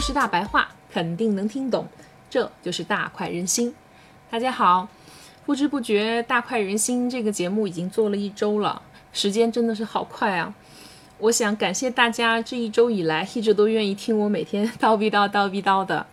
是大白话，肯定能听懂。这就是大快人心。大家好，不知不觉《大快人心》这个节目已经做了一周了，时间真的是好快啊！我想感谢大家这一周以来一直都愿意听我每天叨逼叨叨逼叨的。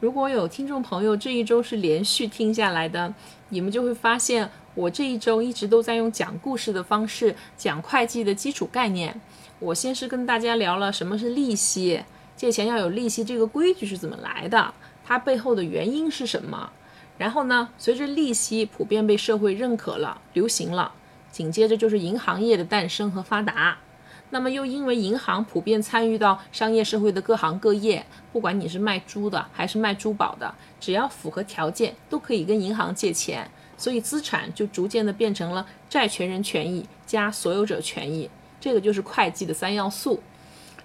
如果有听众朋友这一周是连续听下来的，你们就会发现我这一周一直都在用讲故事的方式讲会计的基础概念。我先是跟大家聊了什么是利息，借钱要有利息这个规矩是怎么来的，它背后的原因是什么。然后呢，随着利息普遍被社会认可了、流行了，紧接着就是银行业的诞生和发达。那么又因为银行普遍参与到商业社会的各行各业，不管你是卖猪的还是卖珠宝的，只要符合条件，都可以跟银行借钱。所以资产就逐渐的变成了债权人权益加所有者权益，这个就是会计的三要素。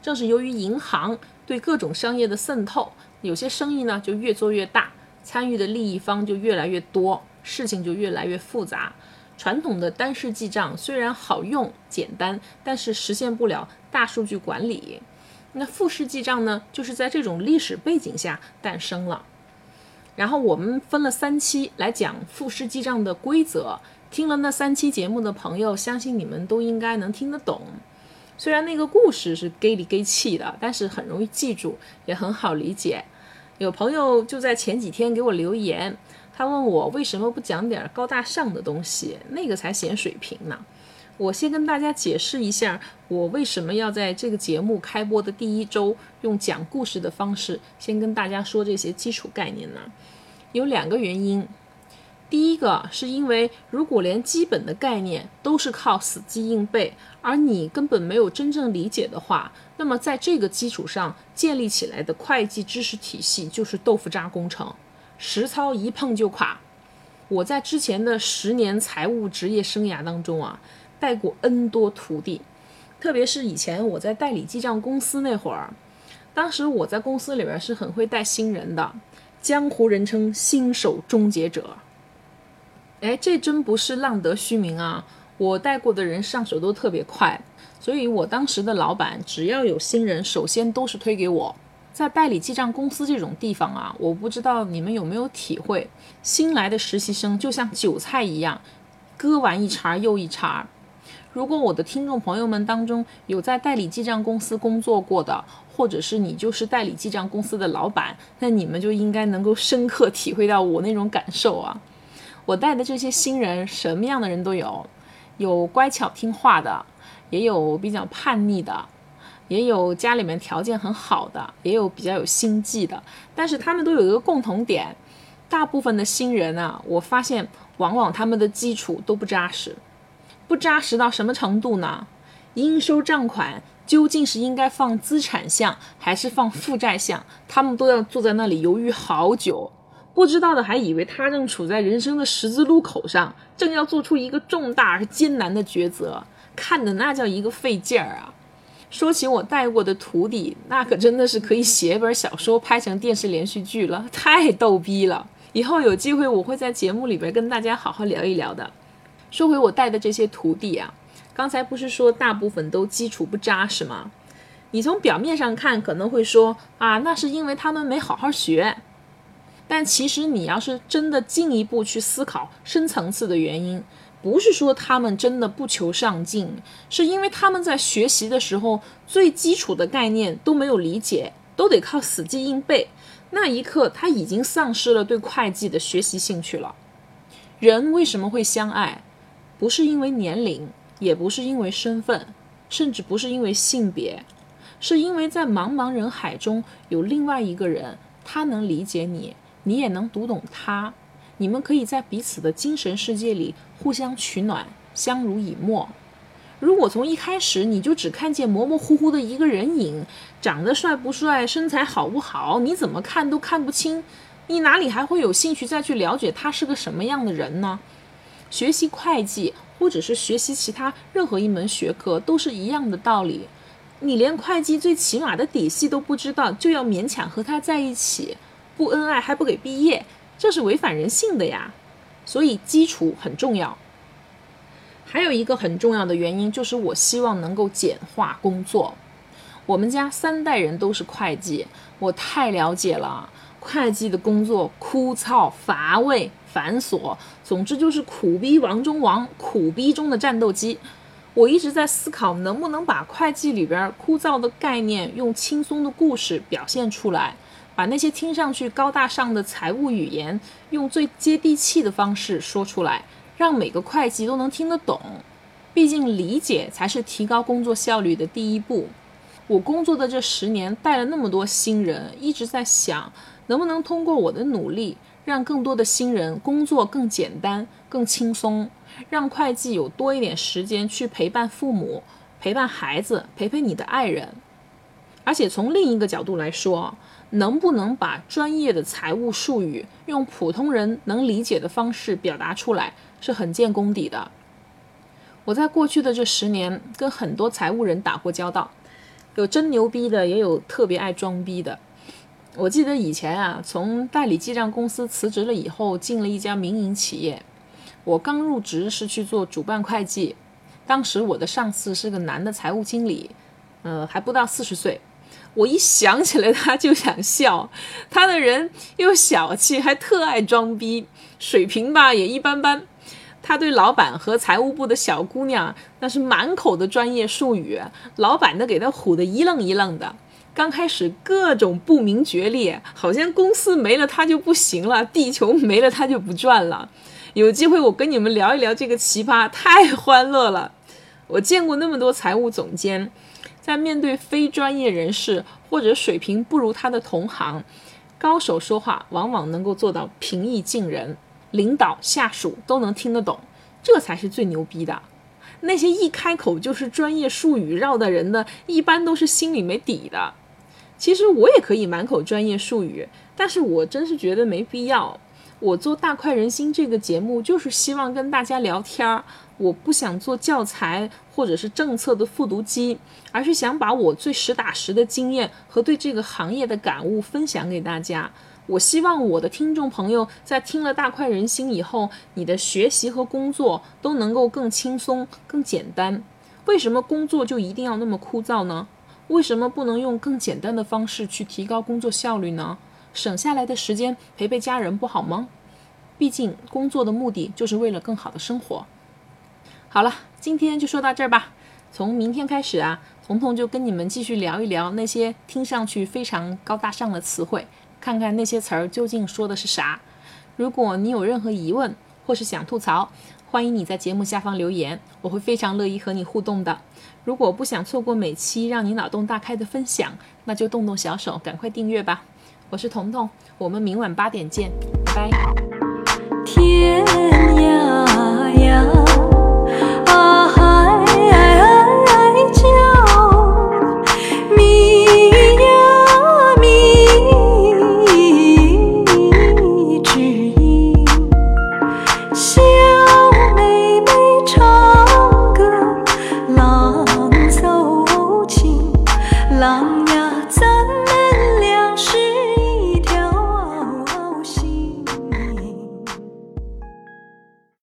正是由于银行对各种商业的渗透，有些生意呢就越做越大，参与的利益方就越来越多，事情就越来越复杂。传统的单式记账虽然好用简单，但是实现不了大数据管理。那复式记账呢，就是在这种历史背景下诞生了。然后我们分了三期来讲复式记账的规则。听了那三期节目的朋友，相信你们都应该能听得懂。虽然那个故事是给里给气的，但是很容易记住，也很好理解。有朋友就在前几天给我留言。他问我为什么不讲点高大上的东西，那个才显水平呢？我先跟大家解释一下，我为什么要在这个节目开播的第一周用讲故事的方式先跟大家说这些基础概念呢？有两个原因。第一个是因为如果连基本的概念都是靠死记硬背，而你根本没有真正理解的话，那么在这个基础上建立起来的会计知识体系就是豆腐渣工程。实操一碰就垮。我在之前的十年财务职业生涯当中啊，带过 N 多徒弟，特别是以前我在代理记账公司那会儿，当时我在公司里边是很会带新人的，江湖人称新手终结者。哎，这真不是浪得虚名啊！我带过的人上手都特别快，所以我当时的老板只要有新人，首先都是推给我。在代理记账公司这种地方啊，我不知道你们有没有体会，新来的实习生就像韭菜一样，割完一茬又一茬。如果我的听众朋友们当中有在代理记账公司工作过的，或者是你就是代理记账公司的老板，那你们就应该能够深刻体会到我那种感受啊。我带的这些新人，什么样的人都有，有乖巧听话的，也有比较叛逆的。也有家里面条件很好的，也有比较有心计的，但是他们都有一个共同点，大部分的新人啊，我发现往往他们的基础都不扎实，不扎实到什么程度呢？应收账款究竟是应该放资产项还是放负债项，他们都要坐在那里犹豫好久，不知道的还以为他正处在人生的十字路口上，正要做出一个重大而艰难的抉择，看的那叫一个费劲儿啊！说起我带过的徒弟，那可真的是可以写本小说，拍成电视连续剧了，太逗逼了。以后有机会，我会在节目里边跟大家好好聊一聊的。说回我带的这些徒弟啊，刚才不是说大部分都基础不扎实吗？你从表面上看可能会说啊，那是因为他们没好好学。但其实你要是真的进一步去思考深层次的原因。不是说他们真的不求上进，是因为他们在学习的时候最基础的概念都没有理解，都得靠死记硬背。那一刻他已经丧失了对会计的学习兴趣了。人为什么会相爱？不是因为年龄，也不是因为身份，甚至不是因为性别，是因为在茫茫人海中有另外一个人，他能理解你，你也能读懂他。你们可以在彼此的精神世界里互相取暖，相濡以沫。如果从一开始你就只看见模模糊糊的一个人影，长得帅不帅，身材好不好，你怎么看都看不清，你哪里还会有兴趣再去了解他是个什么样的人呢？学习会计或者是学习其他任何一门学科都是一样的道理。你连会计最起码的底细都不知道，就要勉强和他在一起，不恩爱还不给毕业。这是违反人性的呀，所以基础很重要。还有一个很重要的原因就是，我希望能够简化工作。我们家三代人都是会计，我太了解了。会计的工作枯燥乏味。繁琐，总之就是苦逼王中王，苦逼中的战斗机。我一直在思考，能不能把会计里边枯燥的概念用轻松的故事表现出来，把那些听上去高大上的财务语言用最接地气的方式说出来，让每个会计都能听得懂。毕竟理解才是提高工作效率的第一步。我工作的这十年带了那么多新人，一直在想，能不能通过我的努力。让更多的新人工作更简单、更轻松，让会计有多一点时间去陪伴父母、陪伴孩子、陪陪你的爱人。而且从另一个角度来说，能不能把专业的财务术语用普通人能理解的方式表达出来，是很见功底的。我在过去的这十年跟很多财务人打过交道，有真牛逼的，也有特别爱装逼的。我记得以前啊，从代理记账公司辞职了以后，进了一家民营企业。我刚入职是去做主办会计，当时我的上司是个男的财务经理，呃，还不到四十岁。我一想起来他就想笑，他的人又小气，还特爱装逼，水平吧也一般般。他对老板和财务部的小姑娘那是满口的专业术语，老板都给他唬得一愣一愣的。刚开始各种不明觉厉，好像公司没了他就不行了，地球没了他就不转了。有机会我跟你们聊一聊这个奇葩，太欢乐了。我见过那么多财务总监，在面对非专业人士或者水平不如他的同行，高手说话往往能够做到平易近人，领导下属都能听得懂，这才是最牛逼的。那些一开口就是专业术语绕的人呢，一般都是心里没底的。其实我也可以满口专业术语，但是我真是觉得没必要。我做大快人心这个节目，就是希望跟大家聊天儿。我不想做教材或者是政策的复读机，而是想把我最实打实的经验和对这个行业的感悟分享给大家。我希望我的听众朋友在听了大快人心以后，你的学习和工作都能够更轻松、更简单。为什么工作就一定要那么枯燥呢？为什么不能用更简单的方式去提高工作效率呢？省下来的时间陪陪家人不好吗？毕竟工作的目的就是为了更好的生活。好了，今天就说到这儿吧。从明天开始啊，彤彤就跟你们继续聊一聊那些听上去非常高大上的词汇，看看那些词儿究竟说的是啥。如果你有任何疑问或是想吐槽，欢迎你在节目下方留言，我会非常乐意和你互动的。如果不想错过每期让你脑洞大开的分享，那就动动小手，赶快订阅吧。我是彤彤，我们明晚八点见，拜拜。天。